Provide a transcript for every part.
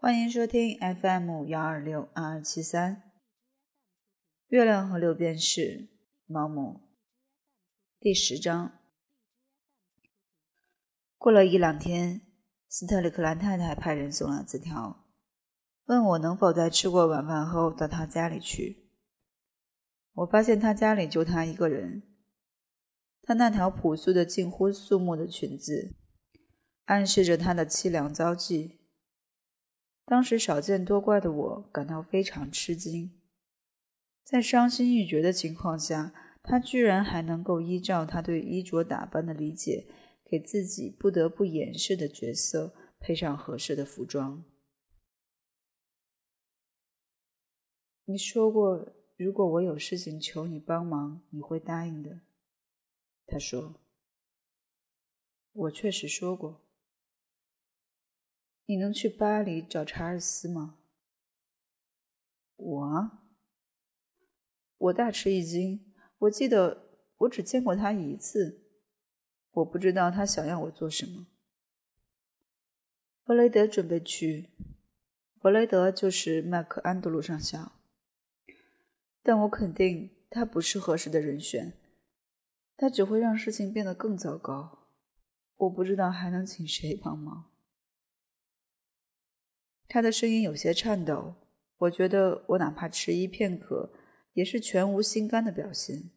欢迎收听 FM 幺二六二二七三。月亮和六便士，毛姆。第十章。过了一两天，斯特里克兰太太派人送了字条，问我能否在吃过晚饭后到她家里去。我发现她家里就她一个人。她那条朴素的、近乎肃穆的裙子，暗示着她的凄凉遭际。当时少见多怪的我感到非常吃惊，在伤心欲绝的情况下，他居然还能够依照他对衣着打扮的理解，给自己不得不掩饰的角色配上合适的服装。你说过，如果我有事情求你帮忙，你会答应的。他说：“我确实说过。”你能去巴黎找查尔斯吗？我，我大吃一惊。我记得我只见过他一次，我不知道他想要我做什么。弗雷德准备去，弗雷德就是麦克安德鲁上校，但我肯定他不是合适的人选，他只会让事情变得更糟糕。我不知道还能请谁帮忙。他的声音有些颤抖，我觉得我哪怕迟疑片刻，也是全无心肝的表现。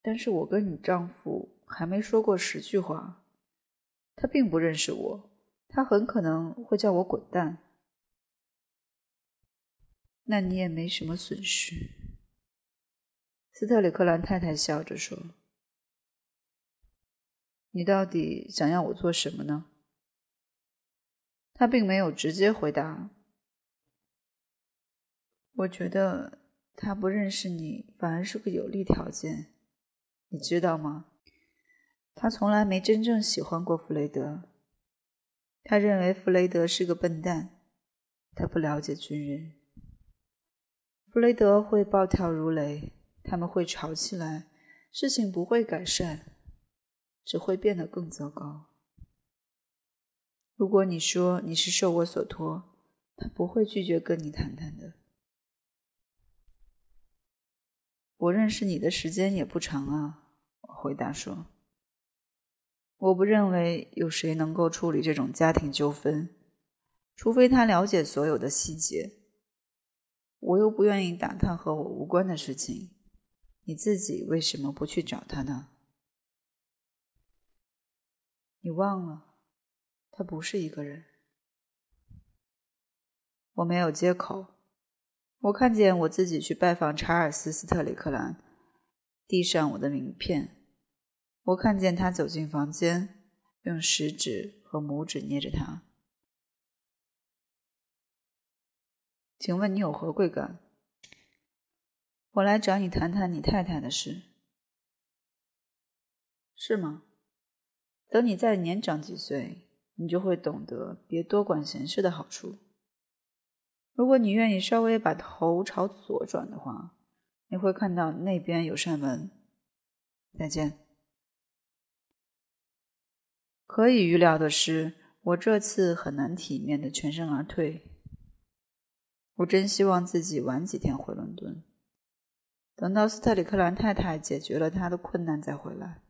但是我跟你丈夫还没说过十句话，他并不认识我，他很可能会叫我滚蛋。那你也没什么损失。”斯特里克兰太太笑着说，“你到底想要我做什么呢？”他并没有直接回答。我觉得他不认识你，反而是个有利条件，你知道吗？他从来没真正喜欢过弗雷德。他认为弗雷德是个笨蛋，他不了解军人。弗雷德会暴跳如雷，他们会吵起来，事情不会改善，只会变得更糟糕。如果你说你是受我所托，他不会拒绝跟你谈谈的。我认识你的时间也不长啊，我回答说。我不认为有谁能够处理这种家庭纠纷，除非他了解所有的细节。我又不愿意打探和我无关的事情。你自己为什么不去找他呢？你忘了？他不是一个人。我没有接口。我看见我自己去拜访查尔斯·斯特里克兰，递上我的名片。我看见他走进房间，用食指和拇指捏着他。请问你有何贵干？我来找你谈谈你太太的事。是吗？等你再年长几岁。你就会懂得别多管闲事的好处。如果你愿意稍微把头朝左转的话，你会看到那边有扇门。再见。可以预料的是，我这次很难体面的全身而退。我真希望自己晚几天回伦敦，等到斯特里克兰太太解决了她的困难再回来。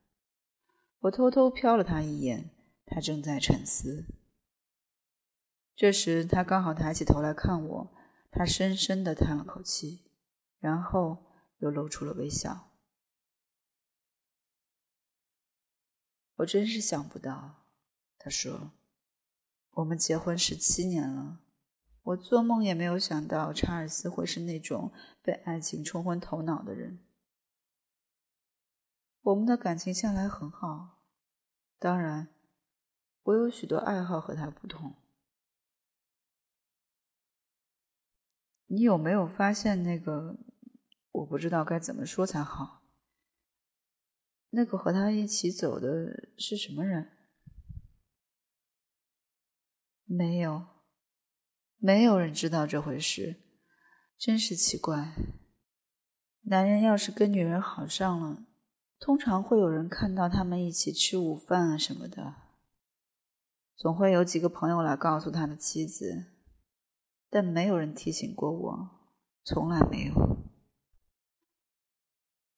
我偷偷瞟了他一眼。他正在沉思。这时，他刚好抬起头来看我，他深深的叹了口气，然后又露出了微笑。我真是想不到，他说：“我们结婚十七年了，我做梦也没有想到查尔斯会是那种被爱情冲昏头脑的人。我们的感情向来很好，当然。”我有许多爱好和他不同。你有没有发现那个？我不知道该怎么说才好。那个和他一起走的是什么人？没有，没有人知道这回事，真是奇怪。男人要是跟女人好上了，通常会有人看到他们一起吃午饭啊什么的。总会有几个朋友来告诉他的妻子，但没有人提醒过我，从来没有。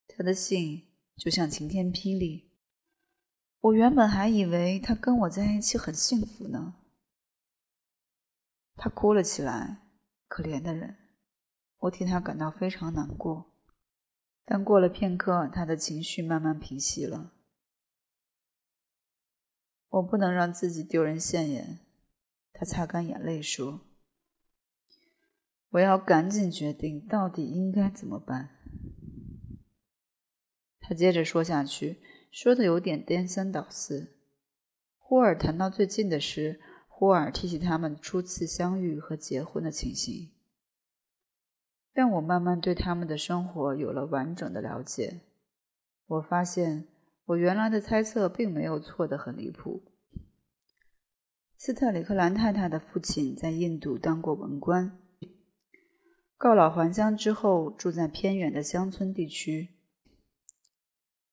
他的信就像晴天霹雳，我原本还以为他跟我在一起很幸福呢。他哭了起来，可怜的人，我替他感到非常难过。但过了片刻，他的情绪慢慢平息了。我不能让自己丢人现眼，他擦干眼泪说：“我要赶紧决定到底应该怎么办。”他接着说下去，说的有点颠三倒四。忽而谈到最近的事，忽而提起他们初次相遇和结婚的情形。但我慢慢对他们的生活有了完整的了解。我发现我原来的猜测并没有错得很离谱。斯特里克兰太太的父亲在印度当过文官，告老还乡之后住在偏远的乡村地区。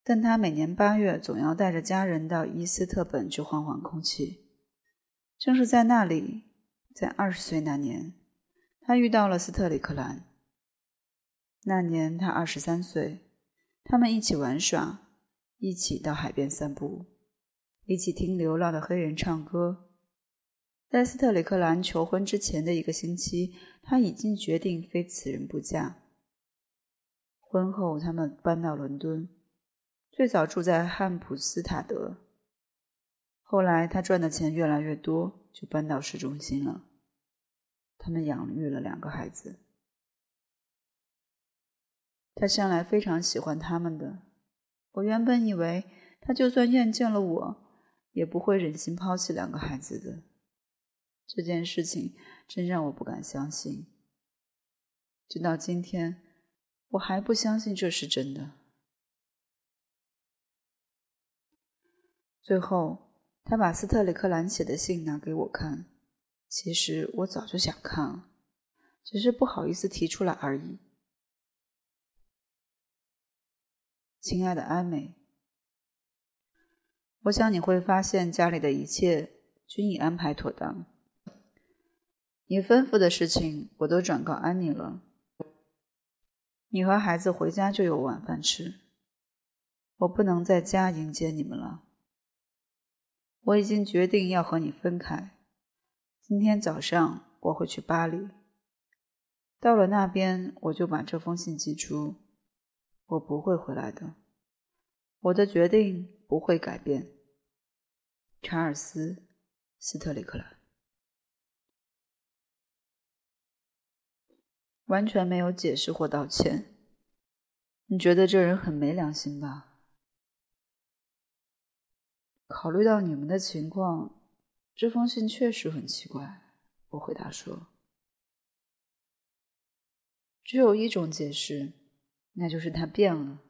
但他每年八月总要带着家人到伊斯特本去换换空气。正是在那里，在二十岁那年，他遇到了斯特里克兰。那年他二十三岁，他们一起玩耍，一起到海边散步，一起听流浪的黑人唱歌。在斯特里克兰求婚之前的一个星期，他已经决定非此人不嫁。婚后，他们搬到伦敦，最早住在汉普斯塔德。后来，他赚的钱越来越多，就搬到市中心了。他们养育了两个孩子。他向来非常喜欢他们的。我原本以为他就算厌倦了我，也不会忍心抛弃两个孩子的。这件事情真让我不敢相信。直到今天，我还不相信这是真的。最后，他把斯特里克兰写的信拿给我看。其实我早就想看了，只是不好意思提出来而已。亲爱的安美，我想你会发现家里的一切均已安排妥当。你吩咐的事情我都转告安妮了。你和孩子回家就有晚饭吃。我不能在家迎接你们了。我已经决定要和你分开。今天早上我会去巴黎。到了那边，我就把这封信寄出。我不会回来的，我的决定不会改变。查尔斯·斯特里克兰完全没有解释或道歉。你觉得这人很没良心吧？考虑到你们的情况，这封信确实很奇怪。我回答说：“只有一种解释。”那就是他变了。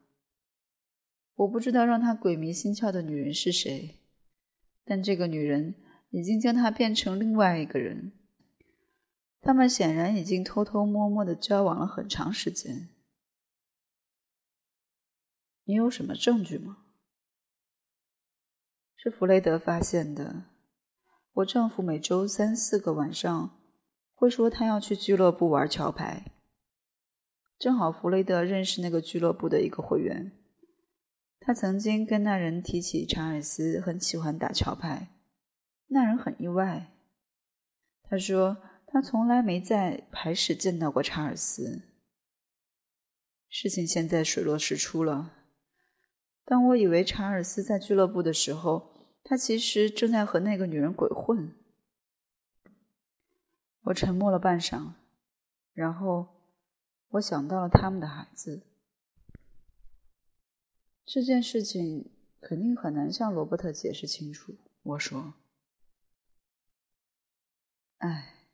我不知道让他鬼迷心窍的女人是谁，但这个女人已经将他变成另外一个人。他们显然已经偷偷摸摸的交往了很长时间。你有什么证据吗？是弗雷德发现的。我丈夫每周三四个晚上会说他要去俱乐部玩桥牌。正好弗雷德认识那个俱乐部的一个会员，他曾经跟那人提起查尔斯很喜欢打桥牌，那人很意外。他说他从来没在牌室见到过查尔斯。事情现在水落石出了。当我以为查尔斯在俱乐部的时候，他其实正在和那个女人鬼混。我沉默了半晌，然后。我想到了他们的孩子。这件事情肯定很难向罗伯特解释清楚。我说：“哎，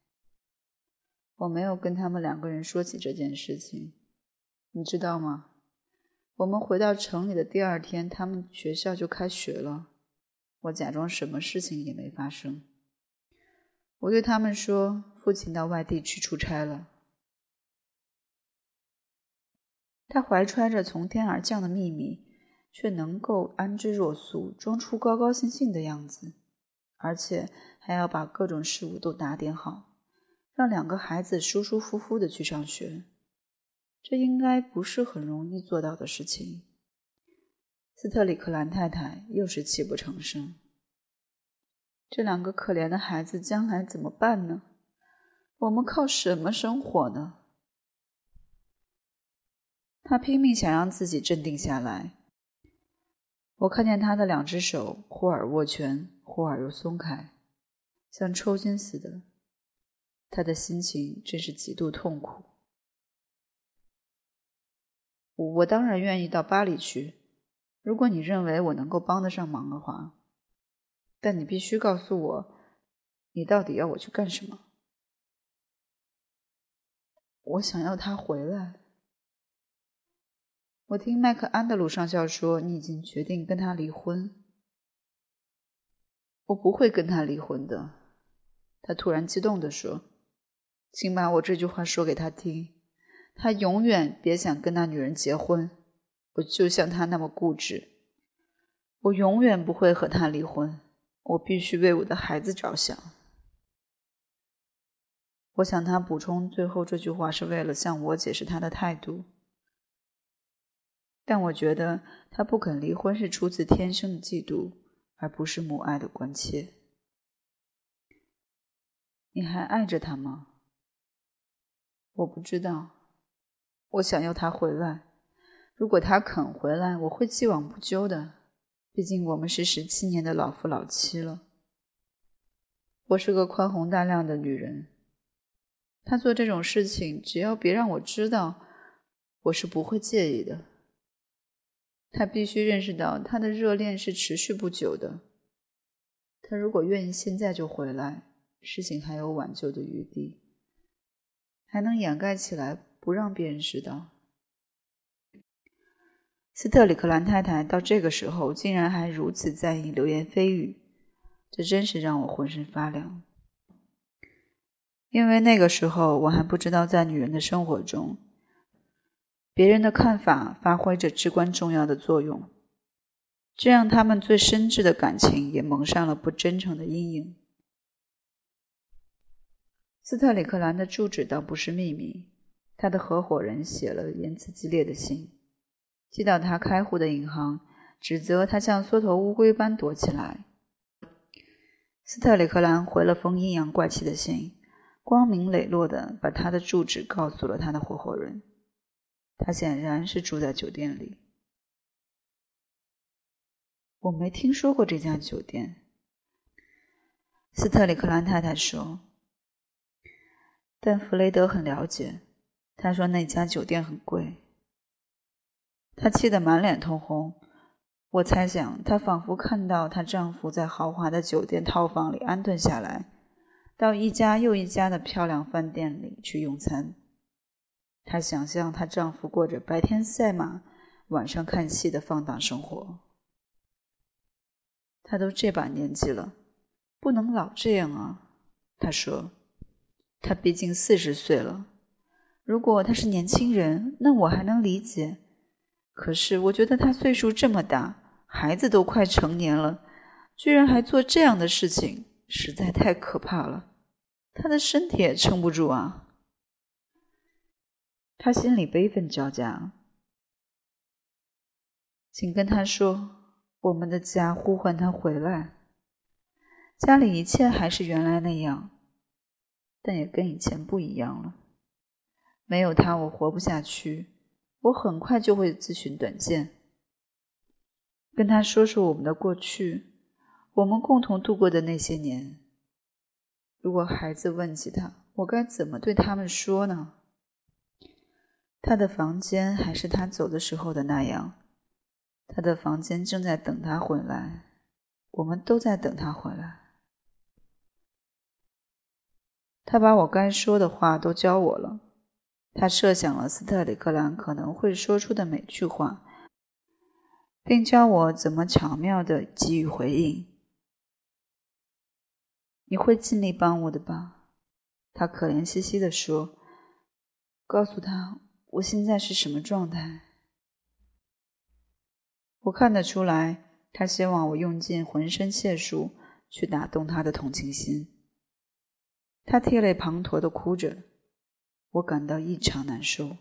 我没有跟他们两个人说起这件事情，你知道吗？我们回到城里的第二天，他们学校就开学了。我假装什么事情也没发生。我对他们说，父亲到外地去出差了。”他怀揣着从天而降的秘密，却能够安之若素，装出高高兴兴的样子。而且还要把各种事物都打点好，让两个孩子舒舒服服的去上学。这应该不是很容易做到的事情。斯特里克兰太太又是泣不成声。这两个可怜的孩子将来怎么办呢？我们靠什么生活呢？他拼命想让自己镇定下来。我看见他的两只手忽而握拳，忽而又松开，像抽筋似的。他的心情真是极度痛苦。我当然愿意到巴黎去，如果你认为我能够帮得上忙的话。但你必须告诉我，你到底要我去干什么？我想要他回来。我听麦克安德鲁上校说，你已经决定跟他离婚。我不会跟他离婚的，他突然激动地说：“请把我这句话说给他听。他永远别想跟那女人结婚。我就像他那么固执。我永远不会和他离婚。我必须为我的孩子着想。”我想他补充最后这句话是为了向我解释他的态度。但我觉得他不肯离婚是出自天生的嫉妒，而不是母爱的关切。你还爱着他吗？我不知道。我想要他回来。如果他肯回来，我会既往不咎的。毕竟我们是十七年的老夫老妻了。我是个宽宏大量的女人。他做这种事情，只要别让我知道，我是不会介意的。他必须认识到，他的热恋是持续不久的。他如果愿意现在就回来，事情还有挽救的余地，还能掩盖起来，不让别人知道。斯特里克兰太太到这个时候竟然还如此在意流言蜚语，这真是让我浑身发凉。因为那个时候我还不知道，在女人的生活中。别人的看法发挥着至关重要的作用，这让他们最深挚的感情也蒙上了不真诚的阴影。斯特里克兰的住址倒不是秘密，他的合伙人写了言辞激烈的信，寄到他开户的银行，指责他像缩头乌龟般躲起来。斯特里克兰回了封阴阳怪气的信，光明磊落地把他的住址告诉了他的合伙人。他显然是住在酒店里。我没听说过这家酒店。斯特里克兰太太说，但弗雷德很了解。他说那家酒店很贵。她气得满脸通红。我猜想，她仿佛看到她丈夫在豪华的酒店套房里安顿下来，到一家又一家的漂亮饭店里去用餐。她想象她丈夫过着白天赛马、晚上看戏的放荡生活。他都这把年纪了，不能老这样啊！她说：“他毕竟四十岁了。如果他是年轻人，那我还能理解。可是我觉得他岁数这么大，孩子都快成年了，居然还做这样的事情，实在太可怕了。他的身体也撑不住啊！”他心里悲愤交加，请跟他说，我们的家呼唤他回来。家里一切还是原来那样，但也跟以前不一样了。没有他，我活不下去。我很快就会自寻短见。跟他说说我们的过去，我们共同度过的那些年。如果孩子问起他，我该怎么对他们说呢？他的房间还是他走的时候的那样，他的房间正在等他回来，我们都在等他回来。他把我该说的话都教我了，他设想了斯特里克兰可能会说出的每句话，并教我怎么巧妙的给予回应。你会尽力帮我的吧？他可怜兮兮地说：“告诉他。”我现在是什么状态？我看得出来，他希望我用尽浑身解数去打动他的同情心。他涕泪滂沱的哭着，我感到异常难受。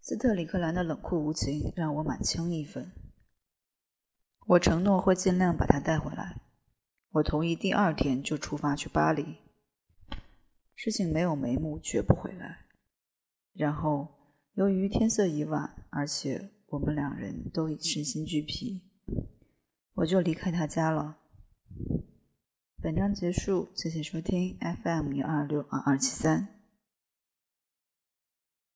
斯特里克兰的冷酷无情让我满腔义愤。我承诺会尽量把他带回来。我同意第二天就出发去巴黎。事情没有眉目，绝不回来。然后，由于天色已晚，而且我们两人都已身心俱疲，我就离开他家了。本章结束，谢谢收听 FM 幺二六二二七三。